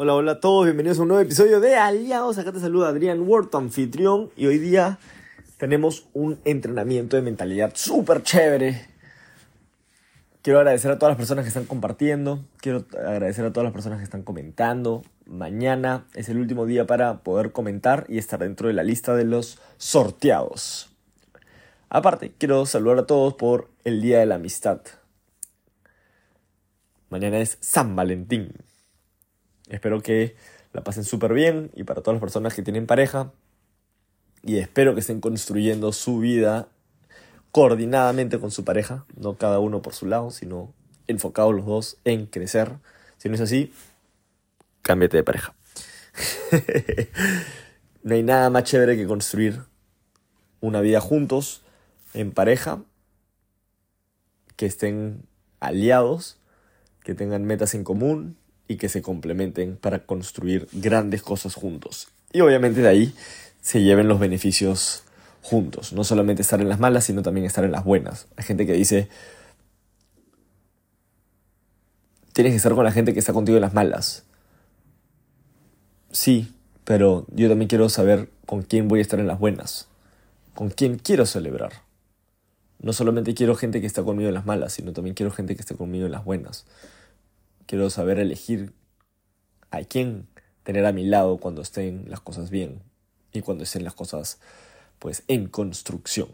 Hola, hola a todos, bienvenidos a un nuevo episodio de Aliados. Acá te saluda Adrián Ward, anfitrión, y hoy día tenemos un entrenamiento de mentalidad súper chévere. Quiero agradecer a todas las personas que están compartiendo, quiero agradecer a todas las personas que están comentando. Mañana es el último día para poder comentar y estar dentro de la lista de los sorteados. Aparte, quiero saludar a todos por el Día de la Amistad. Mañana es San Valentín. Espero que la pasen súper bien y para todas las personas que tienen pareja. Y espero que estén construyendo su vida coordinadamente con su pareja, no cada uno por su lado, sino enfocados los dos en crecer. Si no es así, cámbiate de pareja. no hay nada más chévere que construir una vida juntos, en pareja, que estén aliados, que tengan metas en común y que se complementen para construir grandes cosas juntos. Y obviamente de ahí se lleven los beneficios juntos. No solamente estar en las malas, sino también estar en las buenas. Hay gente que dice, tienes que estar con la gente que está contigo en las malas. Sí, pero yo también quiero saber con quién voy a estar en las buenas. Con quién quiero celebrar. No solamente quiero gente que está conmigo en las malas, sino también quiero gente que esté conmigo en las buenas. Quiero saber elegir a quién tener a mi lado cuando estén las cosas bien y cuando estén las cosas pues en construcción.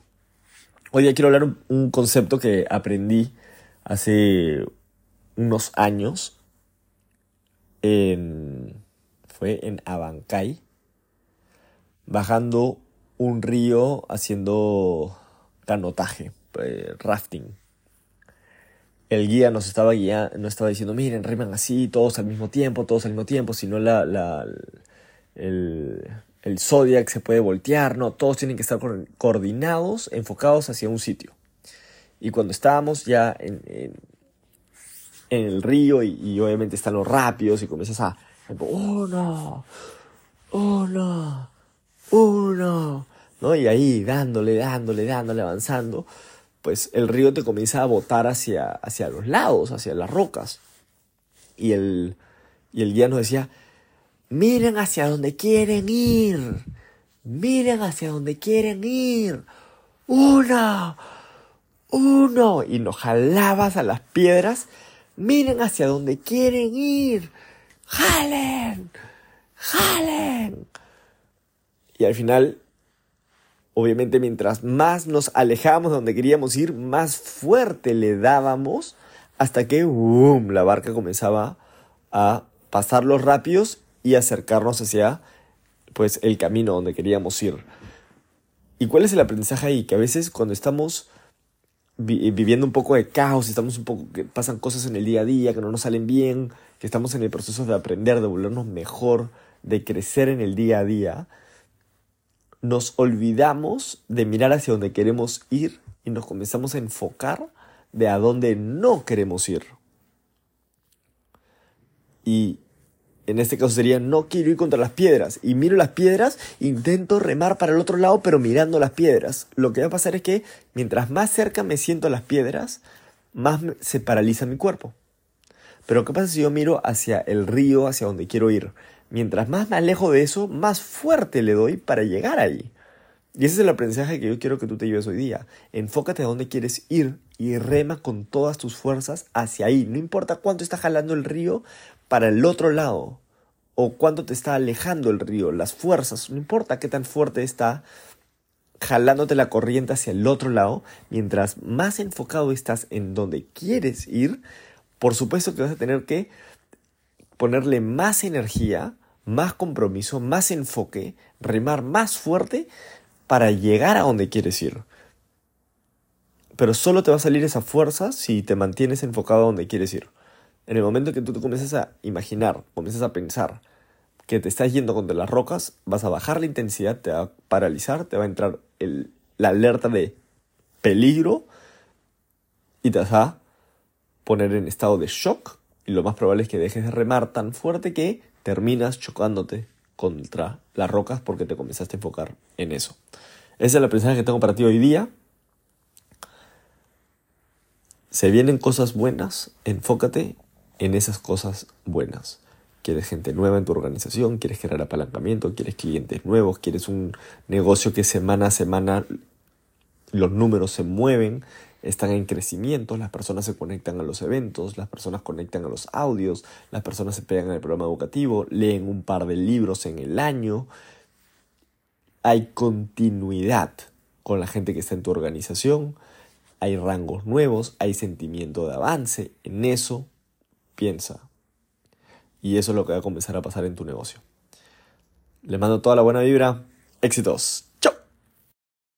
Hoy día quiero hablar un, un concepto que aprendí hace unos años en, fue en Abancay bajando un río haciendo canotaje, eh, rafting el guía nos estaba guiando, nos estaba diciendo, miren, reman así, todos al mismo tiempo, todos al mismo tiempo, si no la, la, el, el Zodiac se puede voltear, no, todos tienen que estar coordinados, enfocados hacia un sitio. Y cuando estábamos ya en, en, el río y, obviamente están los rápidos y comienzas a, uno, uno, uno, ¿no? Y ahí dándole, dándole, dándole, avanzando pues el río te comienza a botar hacia, hacia los lados, hacia las rocas. Y el, y el guía nos decía, miren hacia donde quieren ir, miren hacia donde quieren ir, uno, uno, y nos jalabas a las piedras, miren hacia donde quieren ir, jalen, jalen. Y al final Obviamente mientras más nos alejábamos de donde queríamos ir, más fuerte le dábamos hasta que boom, la barca comenzaba a pasar los rápidos y acercarnos hacia pues el camino donde queríamos ir. ¿Y cuál es el aprendizaje ahí? Que a veces cuando estamos viviendo un poco de caos, estamos un poco que pasan cosas en el día a día que no nos salen bien, que estamos en el proceso de aprender, de volvernos mejor, de crecer en el día a día, nos olvidamos de mirar hacia donde queremos ir y nos comenzamos a enfocar de a dónde no queremos ir. Y en este caso sería no quiero ir contra las piedras y miro las piedras, intento remar para el otro lado pero mirando las piedras. Lo que va a pasar es que mientras más cerca me siento a las piedras, más se paraliza mi cuerpo. Pero ¿qué pasa si yo miro hacia el río, hacia donde quiero ir? Mientras más me alejo de eso, más fuerte le doy para llegar ahí. Y ese es el aprendizaje que yo quiero que tú te lleves hoy día. Enfócate a dónde quieres ir y rema con todas tus fuerzas hacia ahí. No importa cuánto está jalando el río para el otro lado o cuánto te está alejando el río, las fuerzas, no importa qué tan fuerte está jalándote la corriente hacia el otro lado, mientras más enfocado estás en donde quieres ir, por supuesto que vas a tener que ponerle más energía más compromiso, más enfoque, remar más fuerte para llegar a donde quieres ir. Pero solo te va a salir esa fuerza si te mantienes enfocado a donde quieres ir. En el momento que tú te comienzas a imaginar, comienzas a pensar que te estás yendo contra las rocas, vas a bajar la intensidad, te va a paralizar, te va a entrar la alerta de peligro y te vas a poner en estado de shock y lo más probable es que dejes de remar tan fuerte que terminas chocándote contra las rocas porque te comenzaste a enfocar en eso. Esa es la aprendizaje que tengo para ti hoy día. Se vienen cosas buenas, enfócate en esas cosas buenas. quieres gente nueva en tu organización, quieres generar apalancamiento, quieres clientes nuevos, quieres un negocio que semana a semana los números se mueven, están en crecimiento, las personas se conectan a los eventos, las personas conectan a los audios, las personas se pegan al programa educativo, leen un par de libros en el año. Hay continuidad con la gente que está en tu organización, hay rangos nuevos, hay sentimiento de avance, en eso piensa. Y eso es lo que va a comenzar a pasar en tu negocio. Le mando toda la buena vibra. Éxitos.